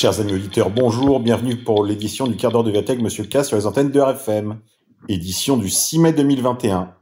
Chers amis auditeurs, bonjour, bienvenue pour l'édition du quart d'heure de Viatech Monsieur K sur les antennes de RFM. Édition du 6 mai 2021.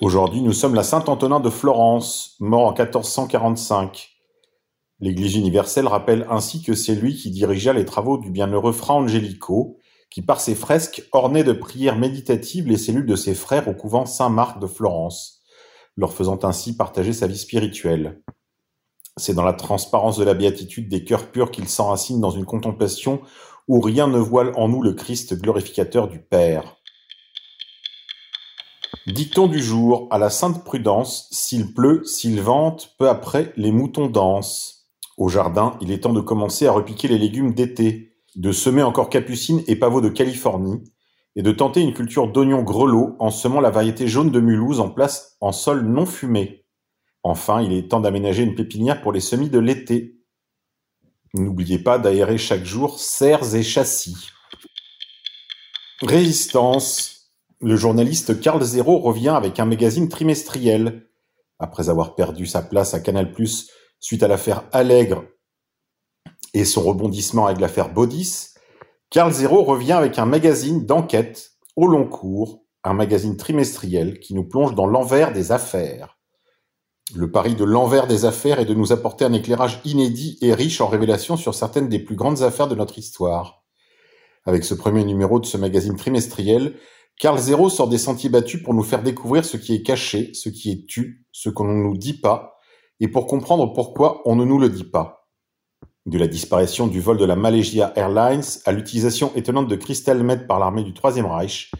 Aujourd'hui, nous sommes la Saint-Antonin de Florence, mort en 1445. L'Église universelle rappelle ainsi que c'est lui qui dirigea les travaux du bienheureux Fra Angelico, qui par ses fresques ornait de prières méditatives les cellules de ses frères au couvent Saint-Marc de Florence leur faisant ainsi partager sa vie spirituelle. C'est dans la transparence de la béatitude des cœurs purs qu'il s'enracine dans une contemplation où rien ne voile en nous le Christ glorificateur du Père. Dicton du jour, à la sainte prudence, s'il pleut, s'il vente, peu après, les moutons dansent. Au jardin, il est temps de commencer à repiquer les légumes d'été, de semer encore capucines et pavots de Californie, et de tenter une culture d'oignons grelots en semant la variété jaune de Mulhouse en place en sol non fumé. Enfin, il est temps d'aménager une pépinière pour les semis de l'été. N'oubliez pas d'aérer chaque jour serres et châssis. Résistance. Le journaliste Carl Zero revient avec un magazine trimestriel. Après avoir perdu sa place à Canal+, suite à l'affaire Allègre et son rebondissement avec l'affaire Baudis, Carl Zero revient avec un magazine d'enquête au long cours, un magazine trimestriel qui nous plonge dans l'envers des affaires. Le pari de l'envers des affaires est de nous apporter un éclairage inédit et riche en révélations sur certaines des plus grandes affaires de notre histoire. Avec ce premier numéro de ce magazine trimestriel, Carl Zero sort des sentiers battus pour nous faire découvrir ce qui est caché, ce qui est tu, ce qu'on ne nous dit pas, et pour comprendre pourquoi on ne nous le dit pas. De la disparition du vol de la Malaysia Airlines à l'utilisation étonnante de Med par l'armée du Troisième Reich,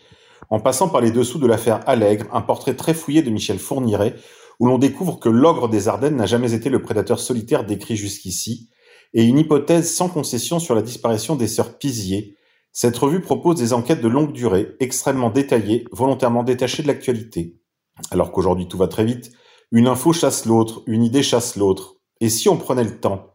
en passant par les dessous de l'affaire Allègre, un portrait très fouillé de Michel Fourniret, où l'on découvre que l'ogre des Ardennes n'a jamais été le prédateur solitaire décrit jusqu'ici, et une hypothèse sans concession sur la disparition des sœurs Pizier, cette revue propose des enquêtes de longue durée, extrêmement détaillées, volontairement détachées de l'actualité. Alors qu'aujourd'hui tout va très vite, une info chasse l'autre, une idée chasse l'autre. Et si on prenait le temps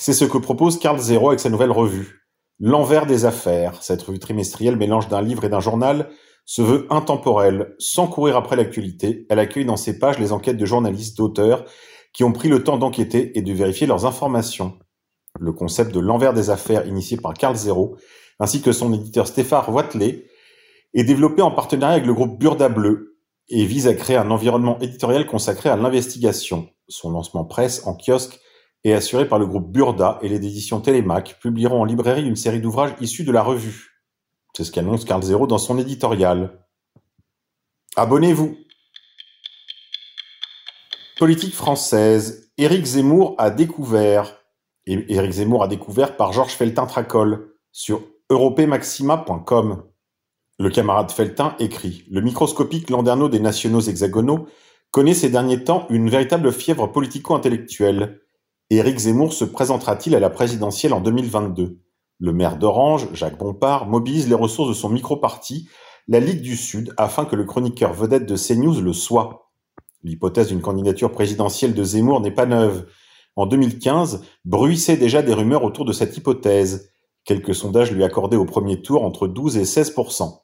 c'est ce que propose Carl Zero avec sa nouvelle revue. L'envers des affaires. Cette revue trimestrielle mélange d'un livre et d'un journal se veut intemporelle, sans courir après l'actualité. Elle accueille dans ses pages les enquêtes de journalistes, d'auteurs, qui ont pris le temps d'enquêter et de vérifier leurs informations. Le concept de l'envers des affaires initié par Carl Zero, ainsi que son éditeur Stéphane Watley, est développé en partenariat avec le groupe Burda Bleu et vise à créer un environnement éditorial consacré à l'investigation. Son lancement presse en kiosque et assuré par le groupe Burda et les éditions Télémac, publieront en librairie une série d'ouvrages issus de la revue. C'est ce qu'annonce Carl Zero dans son éditorial. Abonnez-vous. Politique française. Éric Zemmour a découvert. Éric Zemmour a découvert par Georges Feltin-Tracol sur europémaxima.com. Le camarade Feltin écrit Le microscopique landerneau des nationaux hexagonaux connaît ces derniers temps une véritable fièvre politico-intellectuelle Éric Zemmour se présentera-t-il à la présidentielle en 2022 Le maire d'Orange, Jacques Bompard, mobilise les ressources de son micro-parti, la Ligue du Sud, afin que le chroniqueur vedette de CNews le soit. L'hypothèse d'une candidature présidentielle de Zemmour n'est pas neuve. En 2015, bruissaient déjà des rumeurs autour de cette hypothèse. Quelques sondages lui accordaient au premier tour entre 12 et 16%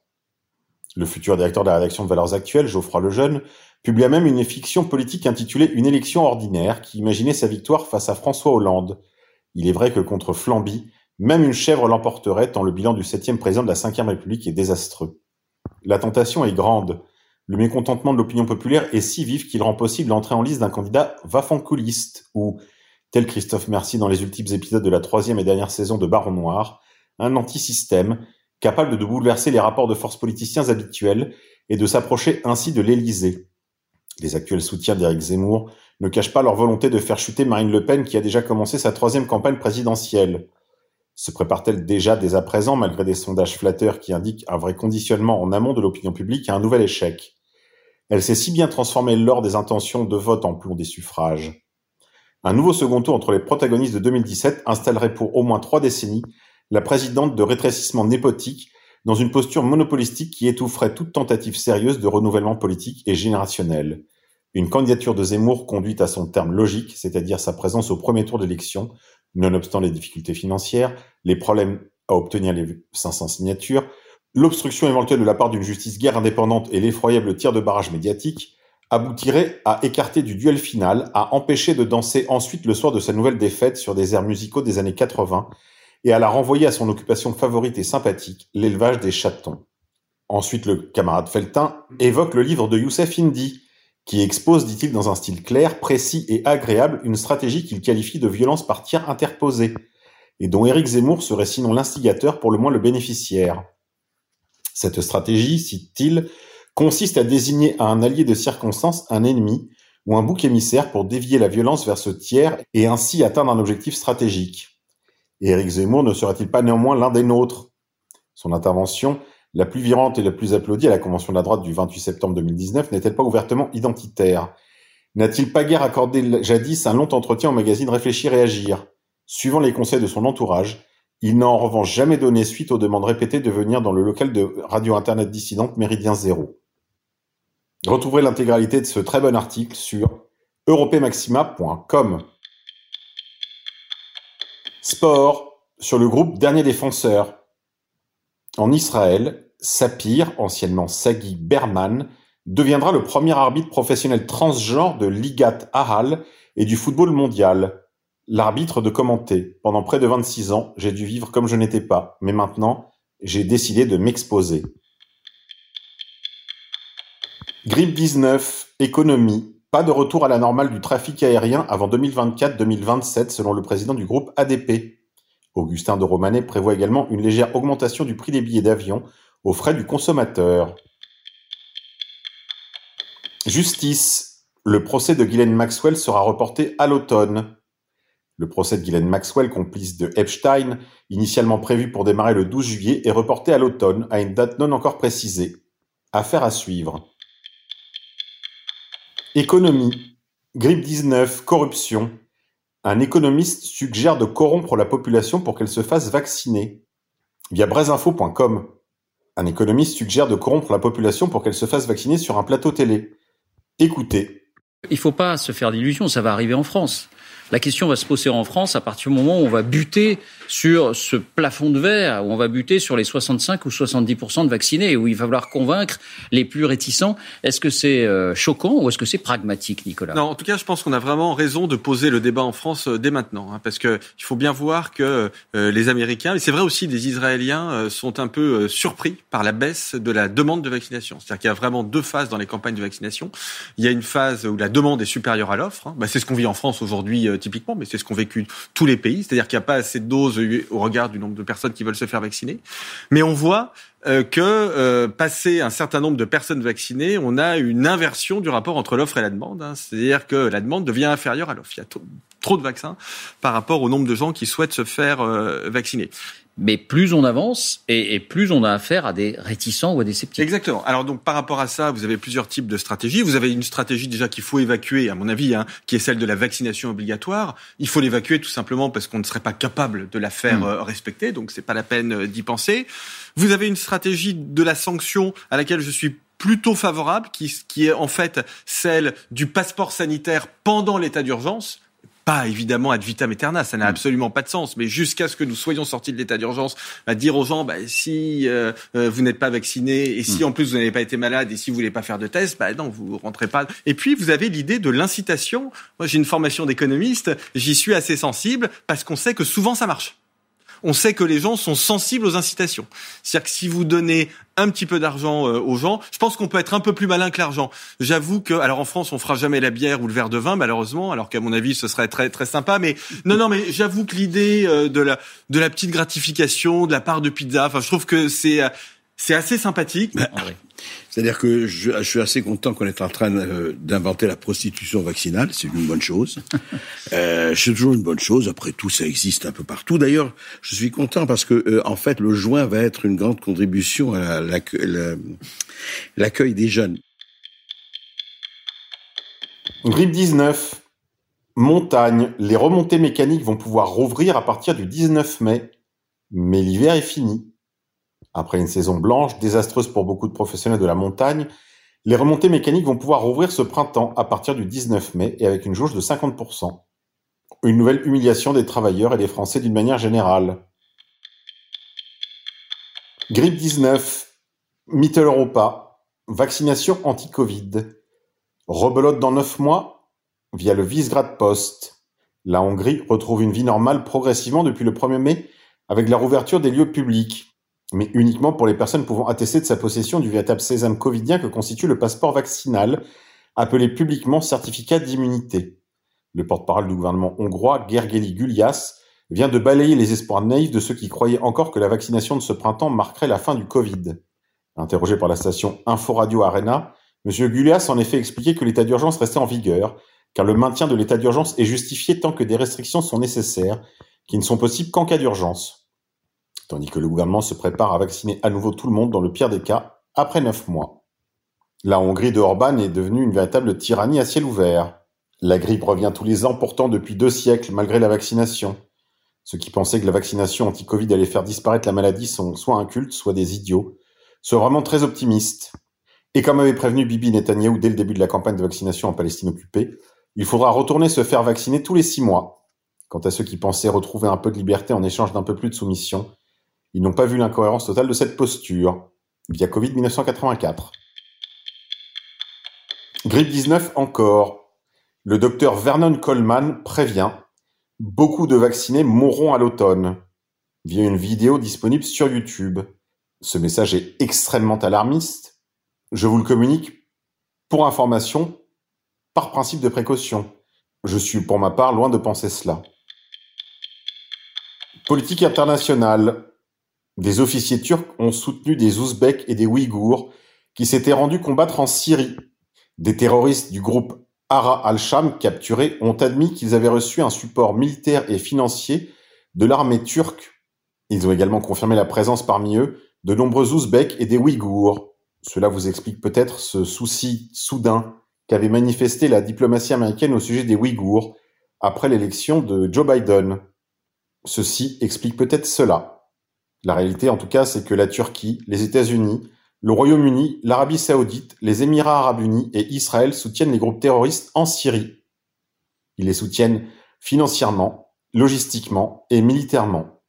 le futur directeur de la rédaction de Valeurs Actuelles, Geoffroy Lejeune, publia même une fiction politique intitulée Une élection ordinaire qui imaginait sa victoire face à François Hollande. Il est vrai que contre Flamby, même une chèvre l'emporterait tant le bilan du septième président de la Ve République est désastreux. La tentation est grande. Le mécontentement de l'opinion populaire est si vif qu'il rend possible l'entrée en liste d'un candidat vafancouliste ou, tel Christophe Mercier dans les ultimes épisodes de la troisième et dernière saison de Baron Noir, un anti-système capable de bouleverser les rapports de force politiciens habituels et de s'approcher ainsi de l'Élysée. Les actuels soutiens d'Éric Zemmour ne cachent pas leur volonté de faire chuter Marine Le Pen qui a déjà commencé sa troisième campagne présidentielle. Se prépare-t-elle déjà dès à présent, malgré des sondages flatteurs qui indiquent un vrai conditionnement en amont de l'opinion publique, à un nouvel échec? Elle s'est si bien transformée lors des intentions de vote en plomb des suffrages. Un nouveau second tour entre les protagonistes de 2017 installerait pour au moins trois décennies la présidente de rétrécissement népotique dans une posture monopolistique qui étoufferait toute tentative sérieuse de renouvellement politique et générationnel. Une candidature de Zemmour conduite à son terme logique, c'est-à-dire sa présence au premier tour d'élection, nonobstant les difficultés financières, les problèmes à obtenir les 500 signatures, l'obstruction éventuelle de la part d'une justice guerre indépendante et l'effroyable tir de barrage médiatique, aboutirait à écarter du duel final, à empêcher de danser ensuite le soir de sa nouvelle défaite sur des airs musicaux des années 80 et à la renvoyer à son occupation favorite et sympathique, l'élevage des chatons. Ensuite, le camarade Feltin évoque le livre de Youssef Indy, qui expose, dit-il dans un style clair, précis et agréable, une stratégie qu'il qualifie de violence par tiers interposé, et dont Éric Zemmour serait sinon l'instigateur, pour le moins le bénéficiaire. Cette stratégie, cite-t-il, consiste à désigner à un allié de circonstance un ennemi ou un bouc émissaire pour dévier la violence vers ce tiers et ainsi atteindre un objectif stratégique. Éric Zemmour ne serait-il pas néanmoins l'un des nôtres? Son intervention, la plus virante et la plus applaudie à la Convention de la droite du 28 septembre 2019, n'est-elle pas ouvertement identitaire? N'a-t-il pas guère accordé jadis un long entretien au magazine Réfléchir et Agir? Suivant les conseils de son entourage, il n'a en revanche jamais donné suite aux demandes répétées de venir dans le local de Radio Internet dissidente Méridien Zéro. Retrouverez l'intégralité de ce très bon article sur europémaxima.com. Sport sur le groupe Dernier Défenseur. En Israël, Sapir, anciennement Sagi Berman, deviendra le premier arbitre professionnel transgenre de Ligat Ahal et du football mondial. L'arbitre de commenter. Pendant près de 26 ans, j'ai dû vivre comme je n'étais pas, mais maintenant, j'ai décidé de m'exposer. Grippe 19, économie. Pas de retour à la normale du trafic aérien avant 2024-2027 selon le président du groupe ADP. Augustin de Romanet prévoit également une légère augmentation du prix des billets d'avion aux frais du consommateur. Justice. Le procès de Ghislaine Maxwell sera reporté à l'automne. Le procès de Ghislaine Maxwell, complice de Epstein, initialement prévu pour démarrer le 12 juillet, est reporté à l'automne, à une date non encore précisée. Affaire à suivre. Économie. Grippe 19, corruption. Un économiste suggère de corrompre la population pour qu'elle se fasse vacciner. Via braisinfo.com. Un économiste suggère de corrompre la population pour qu'elle se fasse vacciner sur un plateau télé. Écoutez. Il ne faut pas se faire d'illusions, ça va arriver en France. La question va se poser en France à partir du moment où on va buter sur ce plafond de verre, où on va buter sur les 65 ou 70% de vaccinés, où il va falloir convaincre les plus réticents. Est-ce que c'est euh, choquant ou est-ce que c'est pragmatique, Nicolas? Non, en tout cas, je pense qu'on a vraiment raison de poser le débat en France euh, dès maintenant, hein, parce que il faut bien voir que euh, les Américains, et c'est vrai aussi des Israéliens, sont un peu surpris par la baisse de la demande de vaccination. C'est-à-dire qu'il y a vraiment deux phases dans les campagnes de vaccination. Il y a une phase où la demande est supérieure à l'offre. Hein. Bah, c'est ce qu'on vit en France aujourd'hui typiquement, mais c'est ce qu'ont vécu tous les pays. C'est-à-dire qu'il n'y a pas assez de doses au regard du nombre de personnes qui veulent se faire vacciner. Mais on voit euh, que euh, passé un certain nombre de personnes vaccinées, on a une inversion du rapport entre l'offre et la demande. Hein. C'est-à-dire que la demande devient inférieure à l'offre. Il y a trop de vaccins par rapport au nombre de gens qui souhaitent se faire euh, vacciner. Mais plus on avance et, plus on a affaire à des réticents ou à des sceptiques. Exactement. Alors donc par rapport à ça, vous avez plusieurs types de stratégies. Vous avez une stratégie déjà qu'il faut évacuer, à mon avis, hein, qui est celle de la vaccination obligatoire. Il faut l'évacuer tout simplement parce qu'on ne serait pas capable de la faire hmm. euh, respecter, donc c'est pas la peine euh, d'y penser. Vous avez une stratégie de la sanction à laquelle je suis plutôt favorable, qui, qui est en fait celle du passeport sanitaire pendant l'état d'urgence pas évidemment ad vitam aeterna, ça n'a mm. absolument pas de sens, mais jusqu'à ce que nous soyons sortis de l'état d'urgence, bah, dire aux gens, bah, si euh, euh, vous n'êtes pas vacciné, et si mm. en plus vous n'avez pas été malade, et si vous voulez pas faire de test, bah non, vous rentrez pas. Et puis vous avez l'idée de l'incitation. Moi j'ai une formation d'économiste, j'y suis assez sensible, parce qu'on sait que souvent ça marche on sait que les gens sont sensibles aux incitations. C'est-à-dire que si vous donnez un petit peu d'argent euh, aux gens, je pense qu'on peut être un peu plus malin que l'argent. J'avoue que, alors en France, on fera jamais la bière ou le verre de vin, malheureusement, alors qu'à mon avis, ce serait très très sympa. Mais non, non, mais j'avoue que l'idée euh, de la de la petite gratification, de la part de pizza, enfin, je trouve que c'est c'est assez sympathique. C'est-à-dire que je, suis assez content qu'on est en train d'inventer la prostitution vaccinale. C'est une bonne chose. euh, c'est toujours une bonne chose. Après tout, ça existe un peu partout. D'ailleurs, je suis content parce que, euh, en fait, le juin va être une grande contribution à l'accueil des jeunes. Grippe 19. Montagne. Les remontées mécaniques vont pouvoir rouvrir à partir du 19 mai. Mais l'hiver est fini. Après une saison blanche, désastreuse pour beaucoup de professionnels de la montagne, les remontées mécaniques vont pouvoir rouvrir ce printemps à partir du 19 mai et avec une jauge de 50%. Une nouvelle humiliation des travailleurs et des Français d'une manière générale. Grippe 19, Mitteleuropa, vaccination anti-Covid. Rebelote dans neuf mois via le Visegrad Post. La Hongrie retrouve une vie normale progressivement depuis le 1er mai avec la rouverture des lieux publics, mais uniquement pour les personnes pouvant attester de sa possession du véritable sésame covidien que constitue le passeport vaccinal, appelé publiquement certificat d'immunité. Le porte-parole du gouvernement hongrois, Gergely Gulyas, vient de balayer les espoirs naïfs de ceux qui croyaient encore que la vaccination de ce printemps marquerait la fin du Covid. Interrogé par la station Inforadio Arena, M. Gulyas en effet expliqué que l'état d'urgence restait en vigueur, car le maintien de l'état d'urgence est justifié tant que des restrictions sont nécessaires, qui ne sont possibles qu'en cas d'urgence. Tandis que le gouvernement se prépare à vacciner à nouveau tout le monde dans le pire des cas, après neuf mois. La Hongrie de Orban est devenue une véritable tyrannie à ciel ouvert. La grippe revient tous les ans pourtant depuis deux siècles, malgré la vaccination. Ceux qui pensaient que la vaccination anti-Covid allait faire disparaître la maladie sont soit incultes, soit des idiots, soit vraiment très optimistes. Et comme avait prévenu Bibi Netanyahu dès le début de la campagne de vaccination en Palestine occupée, il faudra retourner se faire vacciner tous les six mois. Quant à ceux qui pensaient retrouver un peu de liberté en échange d'un peu plus de soumission, ils n'ont pas vu l'incohérence totale de cette posture, via Covid 1984. Grippe 19 encore. Le docteur Vernon Coleman prévient Beaucoup de vaccinés mourront à l'automne, via une vidéo disponible sur YouTube. Ce message est extrêmement alarmiste. Je vous le communique pour information, par principe de précaution. Je suis pour ma part loin de penser cela. Politique internationale. Des officiers turcs ont soutenu des Ouzbeks et des Ouïghours qui s'étaient rendus combattre en Syrie. Des terroristes du groupe Ara al-Sham capturés ont admis qu'ils avaient reçu un support militaire et financier de l'armée turque. Ils ont également confirmé la présence parmi eux de nombreux Ouzbeks et des Ouïghours. Cela vous explique peut-être ce souci soudain qu'avait manifesté la diplomatie américaine au sujet des Ouïghours après l'élection de Joe Biden. Ceci explique peut-être cela. La réalité en tout cas, c'est que la Turquie, les États-Unis, le Royaume-Uni, l'Arabie saoudite, les Émirats arabes unis et Israël soutiennent les groupes terroristes en Syrie. Ils les soutiennent financièrement, logistiquement et militairement.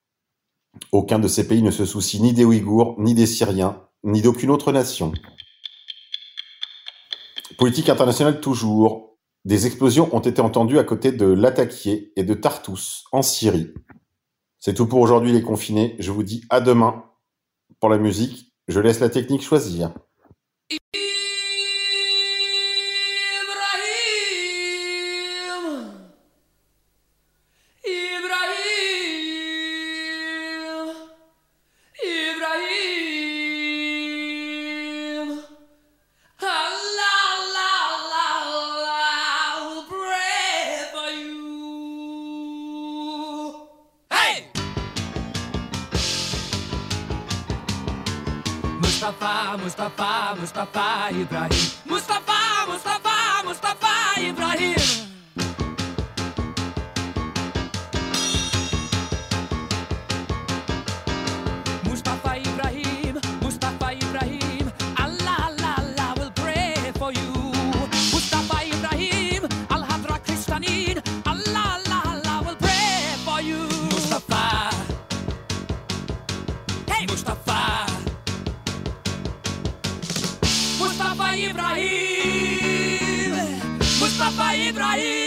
Aucun de ces pays ne se soucie ni des Ouïghours, ni des Syriens, ni d'aucune autre nation. Politique internationale toujours. Des explosions ont été entendues à côté de Latakié et de Tartous, en Syrie. C'est tout pour aujourd'hui les confinés. Je vous dis à demain pour la musique je laisse la technique choisir. papai Ibrahim Papa Ibrahim.